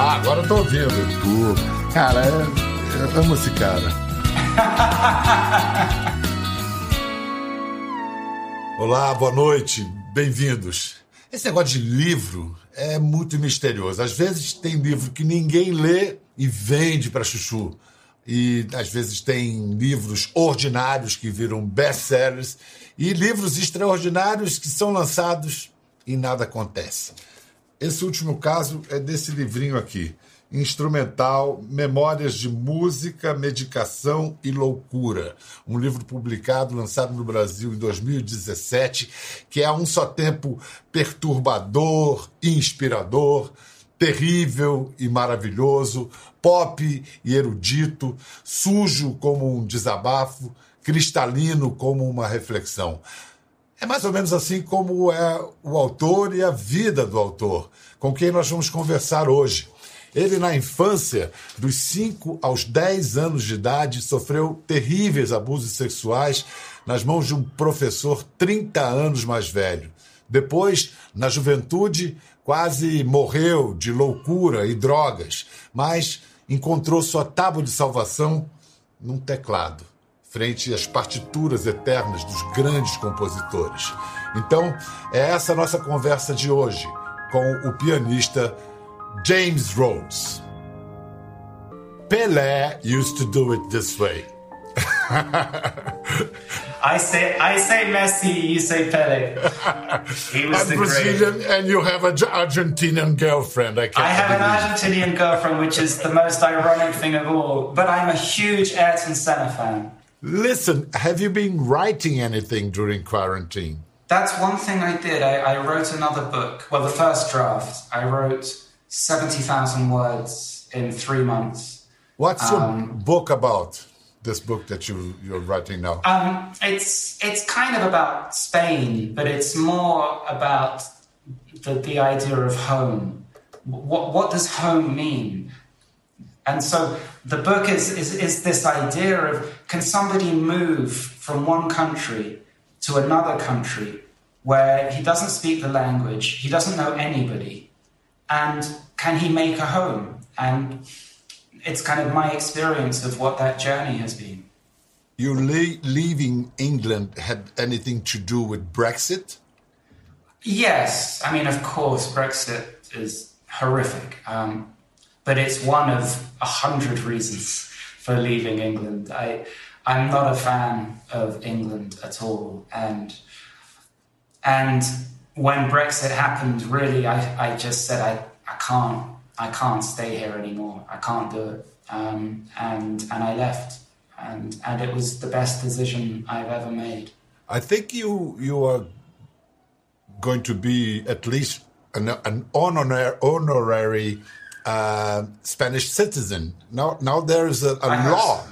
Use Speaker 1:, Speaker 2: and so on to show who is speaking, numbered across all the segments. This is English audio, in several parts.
Speaker 1: Ah, agora eu tô ouvindo. Pô, cara, é, eu amo esse cara. Olá, boa noite, bem-vindos. Esse negócio de livro é muito misterioso. Às vezes tem livro que ninguém lê e vende para chuchu. E às vezes tem livros ordinários que viram best-sellers e livros extraordinários que são lançados e nada acontece. Esse último caso é desse livrinho aqui, instrumental Memórias de Música, Medicação e Loucura, um livro publicado, lançado no Brasil em 2017, que é a um só tempo perturbador, inspirador, terrível e maravilhoso, pop e erudito, sujo como um desabafo, cristalino como uma reflexão. É mais ou menos assim como é o autor e a vida do autor, com quem nós vamos conversar hoje. Ele, na infância, dos 5 aos 10 anos de idade, sofreu terríveis abusos sexuais nas mãos de um professor 30 anos mais velho. Depois, na juventude, quase morreu de loucura e drogas, mas encontrou sua tábua de salvação num teclado frente às partituras eternas dos grandes compositores. Então, é essa nossa conversa de hoje com o pianista James Rhodes. Pelé used to do it this way.
Speaker 2: I say I say Messi, you say Pele.
Speaker 1: He was I'm the Brazilian, great. and you have an Argentinian girlfriend. I,
Speaker 2: I have believe. an Argentinian girlfriend, which is the most ironic thing of all. But I'm a huge Ayrton Senna fan.
Speaker 1: Listen, have you been writing anything during quarantine?
Speaker 2: That's one thing I did. I, I wrote another book. Well, the first draft. I wrote 70,000 words in three months.
Speaker 1: What's um, your book about? This book that you, you're writing now?
Speaker 2: Um, it's, it's kind of about Spain, but it's more about the, the idea of home. What, what does home mean? And so the book is, is, is this idea of can somebody move from one country to another country where he doesn't speak the language, he doesn't know anybody, and can he make a home? And it's kind of my experience of what that journey has been.
Speaker 1: You le- leaving England had anything to do with Brexit?
Speaker 2: Yes. I mean, of course, Brexit is horrific. Um, but it's one of a hundred reasons for leaving England. I, I'm not a fan of England at all, and and when Brexit happened, really, I, I just said I, I can't I can't stay here anymore. I can't do it, um, and and I left, and and it was the best decision I've ever made.
Speaker 1: I think you you are going to be at least an, an honor, honorary uh, Spanish citizen. Now, now there is a, a law.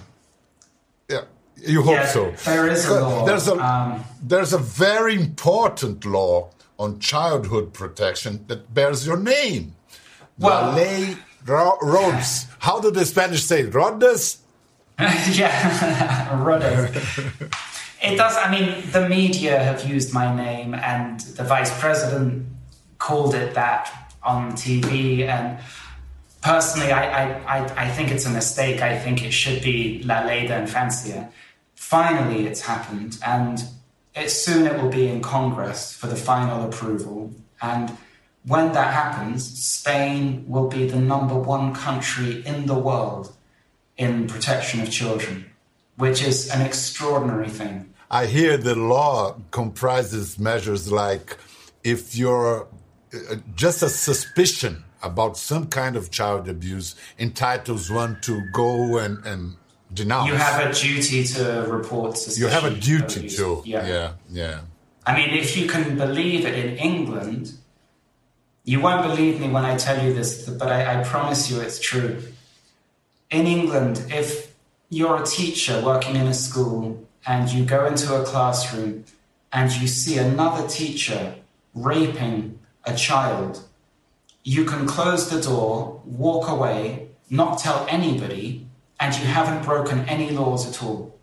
Speaker 1: Yeah, you hope
Speaker 2: yeah,
Speaker 1: so.
Speaker 2: There is a law.
Speaker 1: There's a um, there's a very important law on childhood protection that bears your name. Well, La Ley Rhodes. How do the Spanish say Rhodes?
Speaker 2: yeah, Rhodes. it does. I mean, the media have used my name, and the vice president called it that on TV, and personally, I, I, I, think it's a mistake. I think it should be La Ley de Infancia. Finally, it's happened, and it, soon it will be in Congress for the final approval. And when that happens, Spain will be the number one country in the world in protection of children, which is an extraordinary thing.
Speaker 1: I hear the law comprises measures like if you're uh, just a suspicion about some kind of child abuse entitles one to go and, and denounce.
Speaker 2: You have a duty to report
Speaker 1: You have a duty to. Yeah. yeah, yeah.
Speaker 2: I mean, if you can believe it in England, you won't believe me when I tell you this, but I, I promise you it's true. In England, if you're a teacher working in a school and you go into a classroom and you see another teacher raping a child, you can close the door, walk away, not tell anybody, and you haven't broken any laws at all.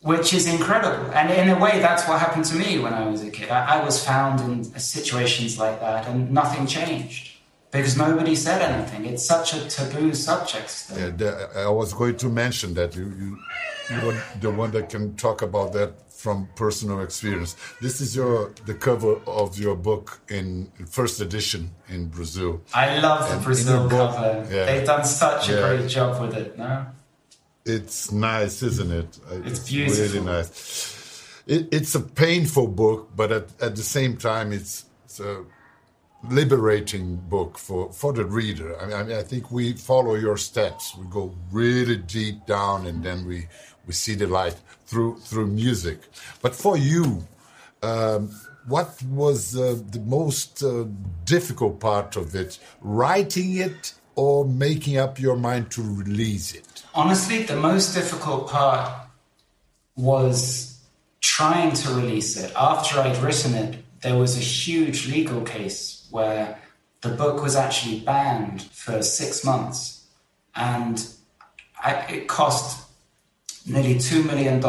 Speaker 2: Which is incredible. And in a way, that's what happened to me when I was a kid. I, I was found in situations like that, and nothing changed. because nobody said anything. It's such a taboo subject still.
Speaker 1: Yeah, I was going to mention that you, you, you are the one that can talk about that from personal experience. This is your the cover of your book in first edition in Brazil.
Speaker 2: I love the
Speaker 1: And in
Speaker 2: Brazil cover.
Speaker 1: yeah.
Speaker 2: They've done such a great job with it, no?
Speaker 1: It's nice, isn't it?
Speaker 2: It's
Speaker 1: really
Speaker 2: beautiful.
Speaker 1: nice. It, it's a painful book, but at, at the same time, it's, it's a liberating book for, for the reader. I mean, I mean, I think we follow your steps. We go really deep down, and then we we see the light through through music. But for you, um, what was uh, the most uh, difficult part of it? Writing it or making up your mind to release it?
Speaker 2: Honestly, the most difficult part was trying to release it. After I'd written it, there was a huge legal case where the book was actually banned for six months. And I, it cost nearly $2 million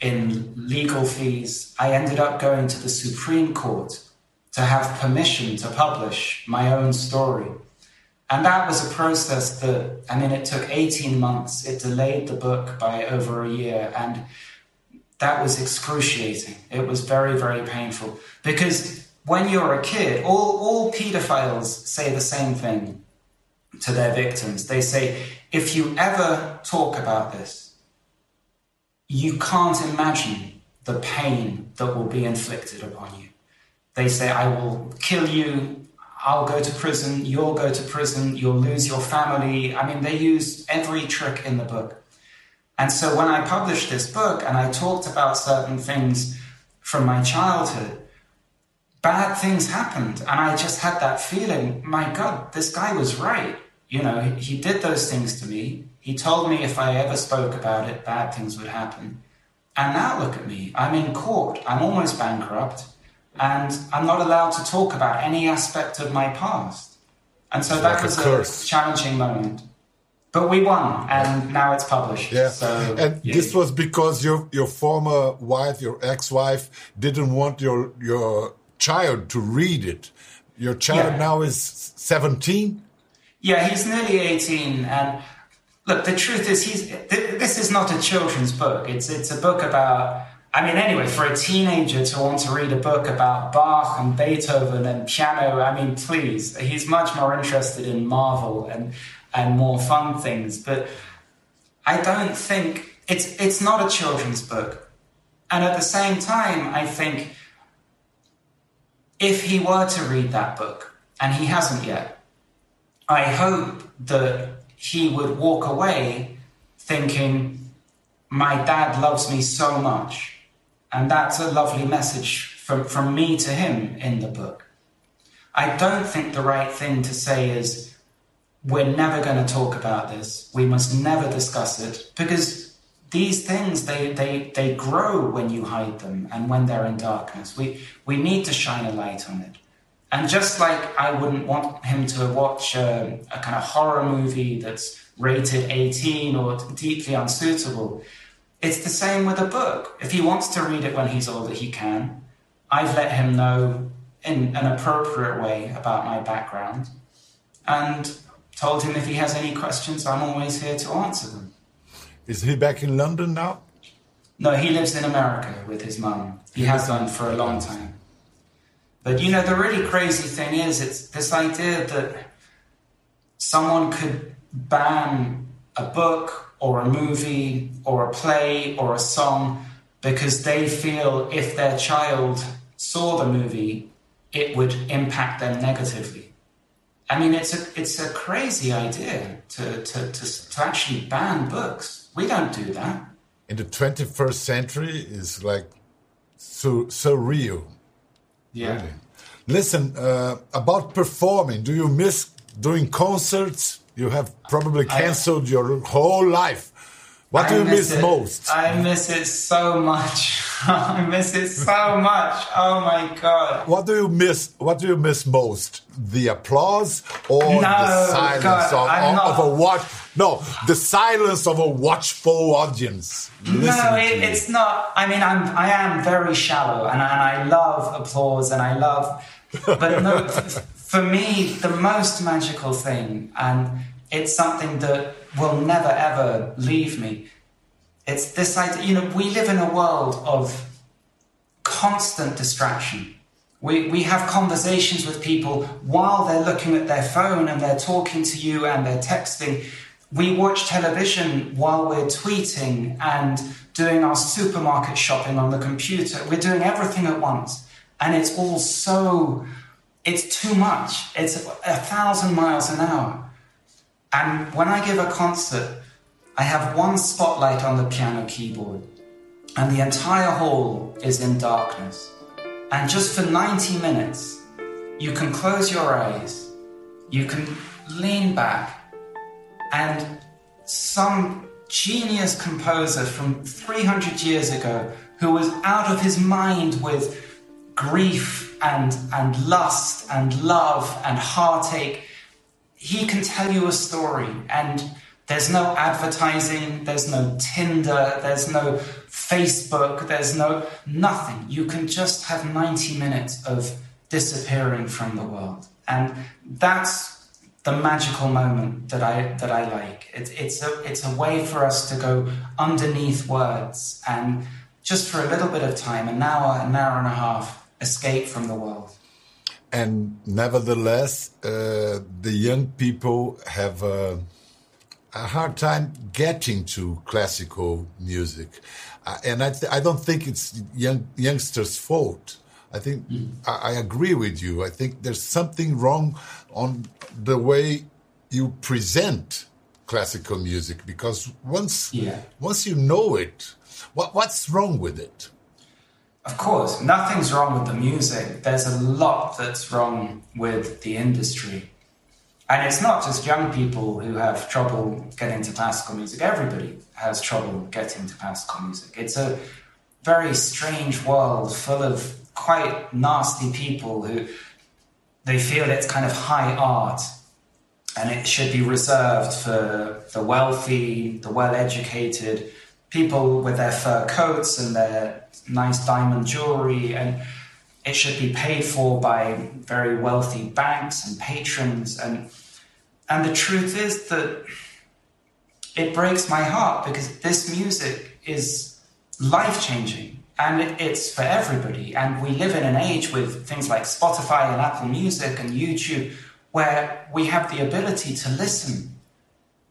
Speaker 2: in legal fees. I ended up going to the Supreme Court to have permission to publish my own story. And that was a process that, I mean, it took 18 months. It delayed the book by over a year. And that was excruciating. It was very, very painful. Because when you're a kid, all, all pedophiles say the same thing to their victims. They say, if you ever talk about this, you can't imagine the pain that will be inflicted upon you. They say, I will kill you, I'll go to prison, you'll go to prison, you'll lose your family. I mean, they use every trick in the book. And so when I published this book and I talked about certain things from my childhood, bad things happened. And I just had that feeling, my God, this guy was right. You know, he did those things to me. He told me if I ever spoke about it, bad things would happen. And now look at me. I'm in court. I'm almost bankrupt. And I'm not allowed to talk about any aspect of my past. And so that
Speaker 1: like
Speaker 2: was a,
Speaker 1: curse.
Speaker 2: challenging moment. But we won, and now it's published.
Speaker 1: Yeah,
Speaker 2: So,
Speaker 1: and
Speaker 2: yeah.
Speaker 1: this was because your your former wife, your ex-wife, didn't want your your child to read it. Your child
Speaker 2: Yeah.
Speaker 1: now is seventeen.
Speaker 2: Yeah, he's nearly 18. And look, the truth is, he's th- this is not a children's book. It's, it's a book about, I mean, anyway, for a teenager to want to read a book about Bach and Beethoven and piano, I mean, please, he's much more interested in Marvel and, and more fun things. But I don't think it's, it's not a children's book. And at the same time, I think if he were to read that book, and he hasn't yet, I hope that he would walk away thinking, my dad loves me so much. And that's a lovely message from, from me to him in the book. I don't think the right thing to say is, we're never going to talk about this. We must never discuss it because these things, they, they, they grow when you hide them and when they're in darkness. We, we need to shine a light on it. And just like I wouldn't want him to watch a, a kind of horror movie that's rated 18 or deeply unsuitable, it's the same with a book. If he wants to read it when he's older, he can. I've let him know in an appropriate way about my background and told him if he has any questions, I'm always here to answer them.
Speaker 1: Is he back in London now?
Speaker 2: No, he lives in America with his mum. He has done for a long time. But you know, the really crazy thing is, it's this idea that someone could ban a book or a movie or a play or a song because they feel if their child saw the movie, it would impact them negatively. I mean, it's a it's a crazy idea to to to, to actually ban books. We don't do that.
Speaker 1: In the 21st century, is like so surreal.
Speaker 2: Yeah.
Speaker 1: Really. Listen, uh, about performing, do you miss doing concerts? You have probably
Speaker 2: I-
Speaker 1: cancelled your whole life. What do you miss
Speaker 2: it.
Speaker 1: most?
Speaker 2: I miss it so much. I miss it so much. Oh my god.
Speaker 1: What do you miss? What do you miss most? The applause or
Speaker 2: No,
Speaker 1: the silence
Speaker 2: God,
Speaker 1: of,
Speaker 2: I'm
Speaker 1: of, a watch? No, the silence of a watchful audience.
Speaker 2: No, it, it's not. I mean, I'm I am very shallow, and, and I love applause, and I love. But no, for me, the most magical thing, and it's something that will never ever leave me. It's this idea, you know, we live in a world of constant distraction. We, we have conversations with people while they're looking at their phone and they're talking to you and they're texting. We watch television while we're tweeting and doing our supermarket shopping on the computer. We're doing everything at once. And it's all so, it's too much. It's a thousand miles an hour. And when I give a concert, I have one spotlight on the piano keyboard, and the entire hall is in darkness. And just for 90 minutes, you can close your eyes, you can lean back, and some genius composer from 300 years ago who was out of his mind with grief and, and lust and love and heartache, he can tell you a story. And there's no advertising, there's no Tinder, there's no Facebook, there's no nothing. You can just have 90 minutes of disappearing from the world. And that's the magical moment that I that I like. It, it's a it's a way for us to go underneath words and just for a little bit of time, an hour, an hour and a half, escape from the world.
Speaker 1: And nevertheless, uh, the young people have a, a, hard time getting to classical music, uh, and I, I don't think it's young youngsters' fault. I think mm. I, I, agree with you. I think there's something wrong on the way you present classical music because once yeah. once you know it, what what's wrong with it?
Speaker 2: Of course, nothing's wrong with the music. There's a lot that's wrong with the industry. And it's not just young people who have trouble getting to classical music. Everybody has trouble getting to classical music. It's a very strange world full of quite nasty people who they feel it's kind of high art and it should be reserved for the wealthy, the well educated, people with their fur coats and their nice diamond jewelry, and it should be paid for by very wealthy banks and patrons. And, and the truth is that it breaks my heart because this music is life changing and it's for everybody. And we live in an age with things like Spotify and Apple Music and YouTube where we have the ability to listen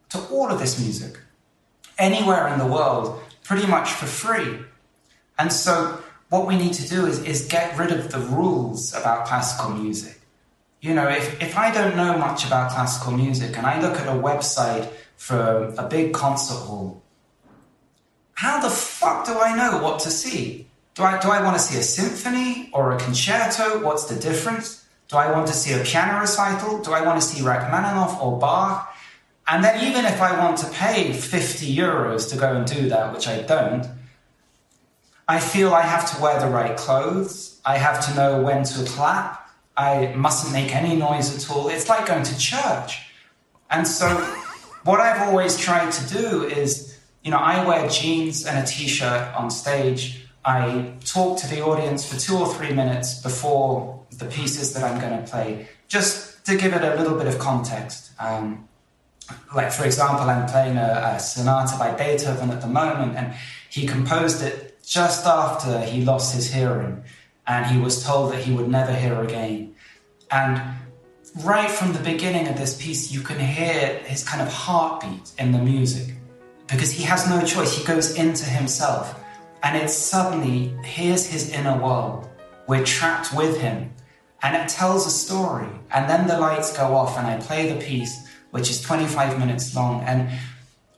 Speaker 2: to all of this music anywhere in the world pretty much for free. And so, what we need to do is, is get rid of the rules about classical music. You know, if, if I don't know much about classical music and I look at a website for a big concert hall how the fuck do I know what to see? Do I, do I want to see a symphony or a concerto? What's the difference? Do I want to see a piano recital? Do I want to see Rachmaninoff or Bach? And then, even if I want to pay 50 euros to go and do that, which I don't, I feel I have to wear the right clothes. I have to know when to clap. I mustn't make any noise at all. It's like going to church. And so, what I've always tried to do is you know, I wear jeans and a t-shirt on stage. I talk to the audience for two or three minutes before the pieces that I'm going to play, just to give it a little bit of context. Um, like, for example, I'm playing a, a sonata by Beethoven at the moment, and he composed it just after he lost his hearing, and he was told that he would never hear again. And right from the beginning of this piece, you can hear his kind of heartbeat in the music because he has no choice. He goes into himself, and it's suddenly here's his inner world. We're trapped with him, and it tells a story. And then the lights go off, and I play the piece, which is 25 minutes long. And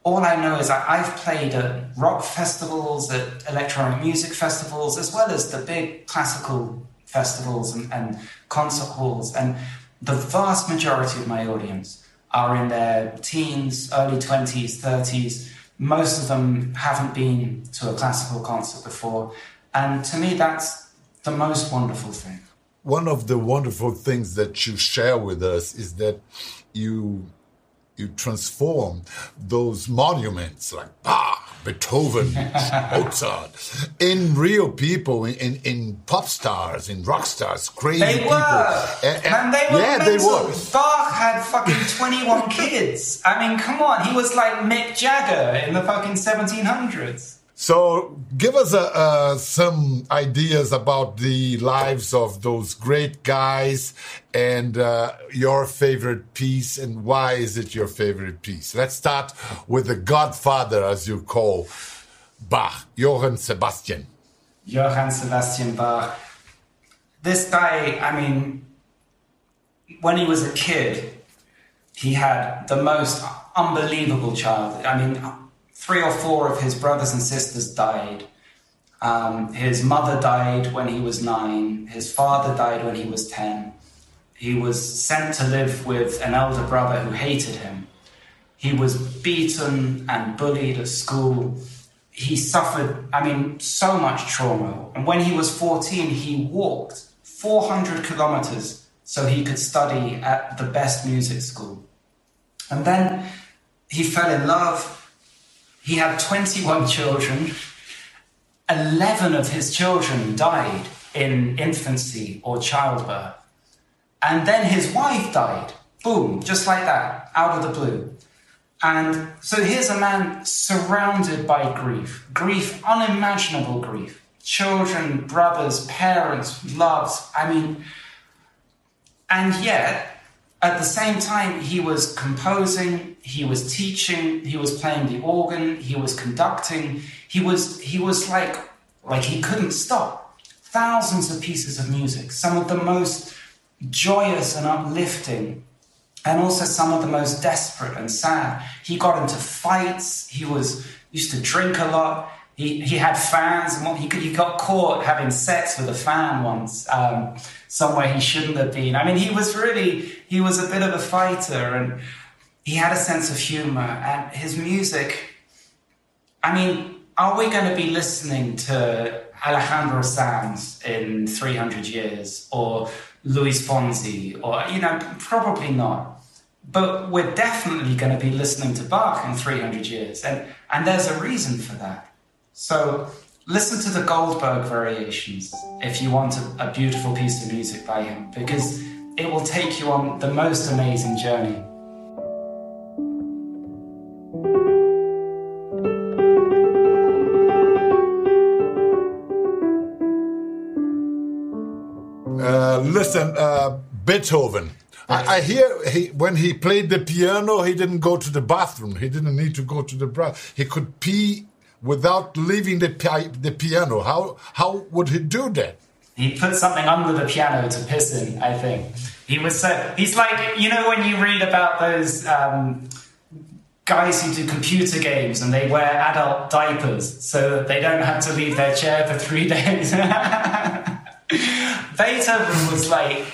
Speaker 2: all I know is I've played at rock festivals, at electronic music festivals, as well as the big classical festivals and, and concert halls. And the vast majority of my audience are in their teens, early 20s, 30s most of them haven't been to a classical concert before. And to me, that's the most wonderful thing.
Speaker 1: One of the wonderful things that you share with us is that you you transform those monuments like Bach, Beethoven, Mozart, in real people, in, in, pop stars, in rock stars, crazy
Speaker 2: they
Speaker 1: people.
Speaker 2: Were. And, and, and they were yeah,
Speaker 1: they were.
Speaker 2: Bach fucking 21 kids. I mean, come on. He was like Mick Jagger in the fucking 1700s.
Speaker 1: So, give us uh, uh, some ideas about the lives of those great guys and uh, your favorite piece, and why is it your favorite piece? Let's start with the Godfather, as you call Bach, Johann Sebastian.
Speaker 2: Johann Sebastian Bach. This guy, I mean, when he was a kid, he had the most unbelievable childhood. I mean, three or four of his brothers and sisters died. Um, his mother died when he was nine. His father died when he was 10. He was sent to live with an elder brother who hated him. He was beaten and bullied at school. He suffered, I mean, so much trauma. And when he was 14, he walked 400 kilometers so he could study at the best music school. And then he fell in love he had 21 children. 11 of his children died in infancy or childbirth. And then his wife died. Boom, just like that, out of the blue. And so here's a man surrounded by grief grief, unimaginable grief. Children, brothers, parents, loves. I mean, and yet at the same time, he was composing, he was teaching, he was playing the organ, he was conducting. He was he was like like he couldn't stop. Thousands of pieces of music, some of the most joyous and uplifting, and also some of the most desperate and sad. He got into fights. He was used to drink a lot. He, he had fans, he, he got caught having sex with a fan once, um, somewhere he shouldn't have been. I mean, he was really, he was a bit of a fighter, and he had a sense of humor, and his music. I mean, are we going to be listening to Alejandro Sanz in 300 years, or Luis Fonsi, or, you know, probably not. But we're definitely going to be listening to Bach in 300 years, and, and there's a reason for that. So listen to the Goldberg variations if you want a, a, beautiful piece of music by him, because it will take you on the most amazing journey.
Speaker 1: Uh, listen, uh, Beethoven. I, I, hear he, when he played the piano, he didn't go to the bathroom. He didn't need to go to the bathroom. He could pee without leaving the, pi- the piano? How, how would he do that?
Speaker 2: He put something under the piano to piss in, I think. He was so, he's like, you know, when you read about those um, guys who do computer games and they wear adult diapers so that they don't have to leave their chair for three days. Beethoven was like,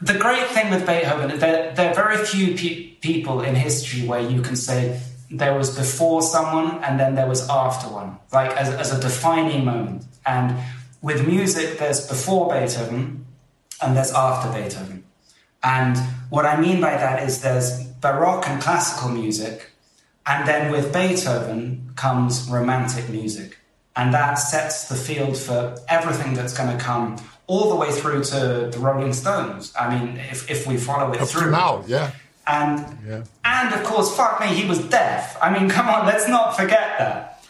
Speaker 2: the great thing with Beethoven, there, there are very few pe- people in history where you can say, there was before someone and then there was after one, like as, as a defining moment. And with music, there's before Beethoven and there's after Beethoven. And what I mean by that is there's Baroque and classical music, and then with Beethoven comes romantic music. And that sets the field for everything that's going to come all the way through to the Rolling Stones. I mean, if, if we follow it
Speaker 1: Up
Speaker 2: through.
Speaker 1: now, yeah.
Speaker 2: And yeah. and of course, fuck me, he was deaf. I mean, come on, let's not forget that.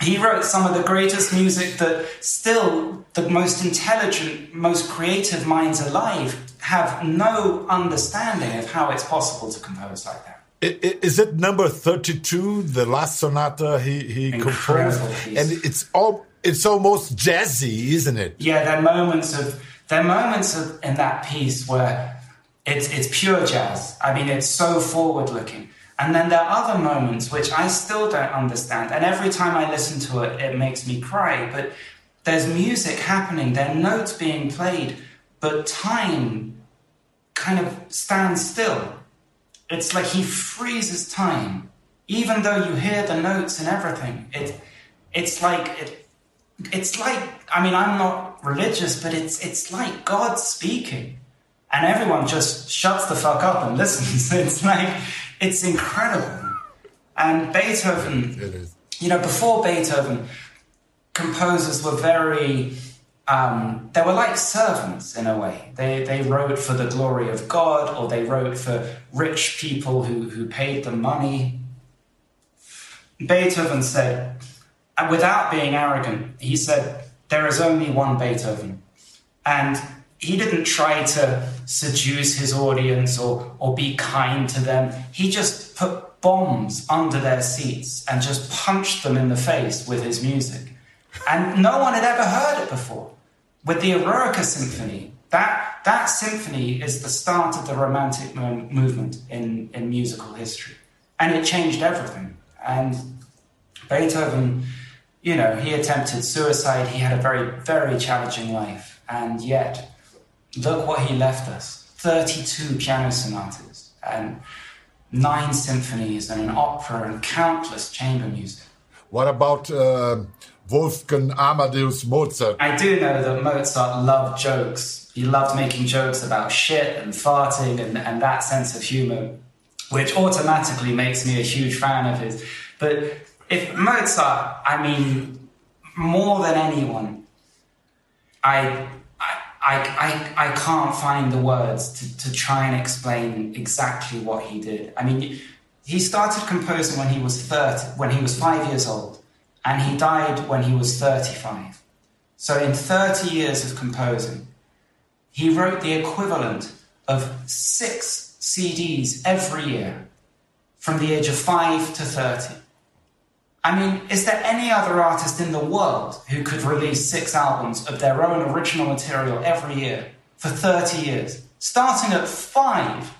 Speaker 2: He wrote some of the greatest music that still the most intelligent, most creative minds alive have no understanding of how it's possible to compose like that.
Speaker 1: Is it number thirty-two, the last sonata he he composed? Piece. And it's all it's almost jazzy, isn't it?
Speaker 2: Yeah, there are moments of there are moments of, in that piece where it's, it's pure jazz. I mean, it's so forward looking. And then there are other moments which I still don't understand. And every time I listen to it, it makes me cry. But there's music happening, there are notes being played, but time kind of stands still. It's like he freezes time. Even though you hear the notes and everything, it, it's like it, it's like I mean I'm not religious, but it's it's like God speaking and everyone just shuts the fuck up and listens. it's like it's incredible. And Beethoven, you know, before Beethoven, composers were very um, they were like servants in a way. They, they wrote for the glory of God, or they wrote for rich people who, who paid them money. Beethoven said, and without being arrogant, he said, There is only one Beethoven. And he didn't try to seduce his audience or, or be kind to them. He just put bombs under their seats and just punched them in the face with his music. And no one had ever heard it before. With the Eroica Symphony, that, that symphony is the start of the Romantic movement in, in musical history. And it changed everything. And Beethoven, you know, he attempted suicide. He had a very, very challenging life. And yet, look what he left us 32 piano sonatas and nine symphonies and an opera and countless chamber music.
Speaker 1: What about uh, Wolfgang Amadeus Mozart?
Speaker 2: I do know that Mozart loved jokes. He loved making jokes about shit and farting and, and that sense of humor, which automatically makes me a huge fan of his. But if Mozart, I mean, more than anyone, I I, I, I can't find the words to, to try and explain exactly what he did. I mean, he started composing when he was 30, when he was five years old, and he died when he was 35. So, in 30 years of composing, he wrote the equivalent of six CDs every year from the age of five to 30. I mean, is there any other artist in the world who could release six albums of their own original material every year for 30 years, starting at five?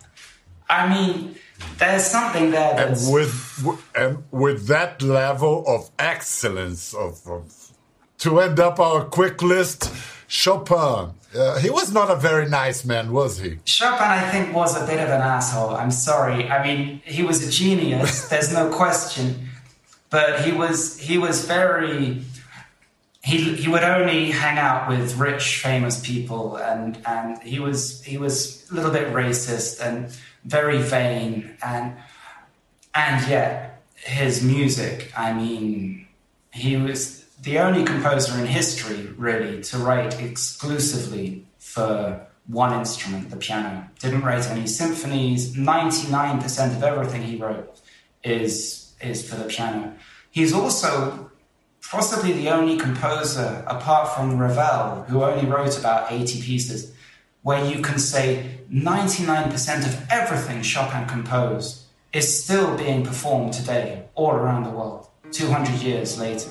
Speaker 2: I mean, there's something there
Speaker 1: that's... And with, and with that level of excellence, of, of to end up our quick list, Chopin. Uh, he was not a very nice man, was he?
Speaker 2: Chopin, I think, was a bit of an asshole. I'm sorry. I mean, he was a genius. There's no question but he was he was very he he would only hang out with rich famous people and and he was he was a little bit racist and very vain and and yet his music i mean he was the only composer in history really to write exclusively for one instrument the piano. Didn't write any symphonies. 99% of everything he wrote is is for the piano. He's also possibly the only composer, apart from Ravel, who only wrote about 80 pieces, where you can say 99% of everything Chopin composed is still being performed today all around the world, 200 years later.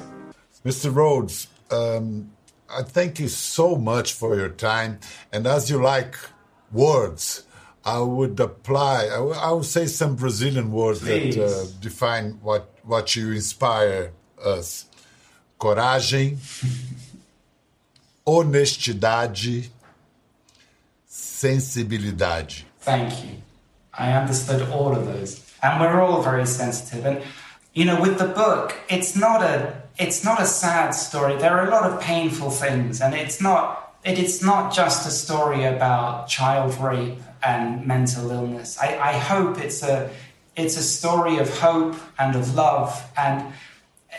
Speaker 1: Mr. Rhodes, um, I thank you so much for your time. And as you like words, I would apply, I would say some Brazilian words Please. that uh, define what, what you inspire us. Coragem, honestidade, sensibilidade.
Speaker 2: Thank you. I understood all of those. And we're all very sensitive. And, you know, with the book, it's not a, it's not a sad story. There are a lot of painful things. And it's not, it, it's not just a story about child rape and mental illness. I, I hope it's a it's a story of hope and of love and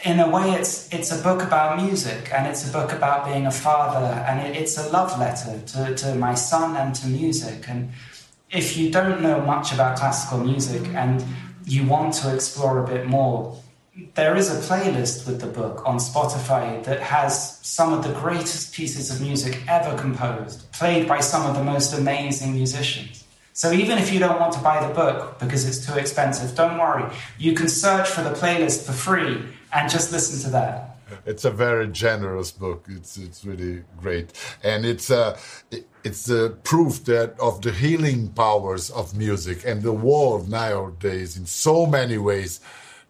Speaker 2: in a way it's it's a book about music and it's a book about being a father and it, it's a love letter to, to my son and to music and if you don't know much about classical music and you want to explore a bit more there is a playlist with the book on Spotify that has some of the greatest pieces of music ever composed, played by some of the most amazing musicians. So even if you don't want to buy the book because it's too expensive, don't worry. You can search for the playlist for free and just listen to that.
Speaker 1: It's a very generous book. It's it's really great, and it's a uh, it's a proof that of the healing powers of music and the world nowadays in so many ways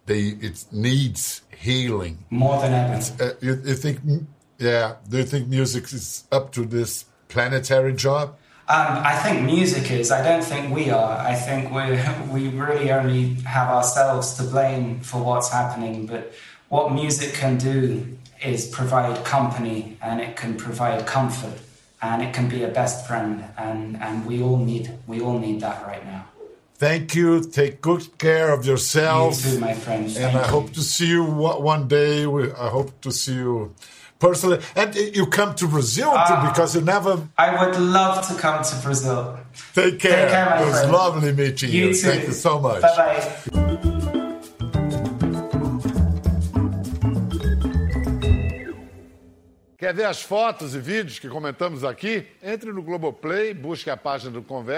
Speaker 1: they it needs healing
Speaker 2: more than ever.
Speaker 1: Uh, you, you, think, yeah? Do you think music is up to this planetary job?
Speaker 2: Um, I think music is. I don't think we are. I think we we really only have ourselves to blame for what's happening. But what music can do is provide company, and it can provide comfort, and it can be a best friend, and and we all need we all need that right now.
Speaker 1: Thank you. Take good care of yourself.
Speaker 2: You too, my friend.
Speaker 1: And I
Speaker 2: you.
Speaker 1: hope to see you one day. I hope to see you personally. And you come to Brazil
Speaker 2: Ah.
Speaker 1: too, because you never
Speaker 2: I would love to come to Brazil.
Speaker 1: take care.
Speaker 2: Take care, my
Speaker 1: it was
Speaker 2: friend.
Speaker 1: lovely meeting you.
Speaker 2: You too.
Speaker 1: Thank you so much.
Speaker 2: Bye bye.
Speaker 3: Quer ver as fotos e vídeos que comentamos aqui? Entre no Globoplay, busque a página do Conversa.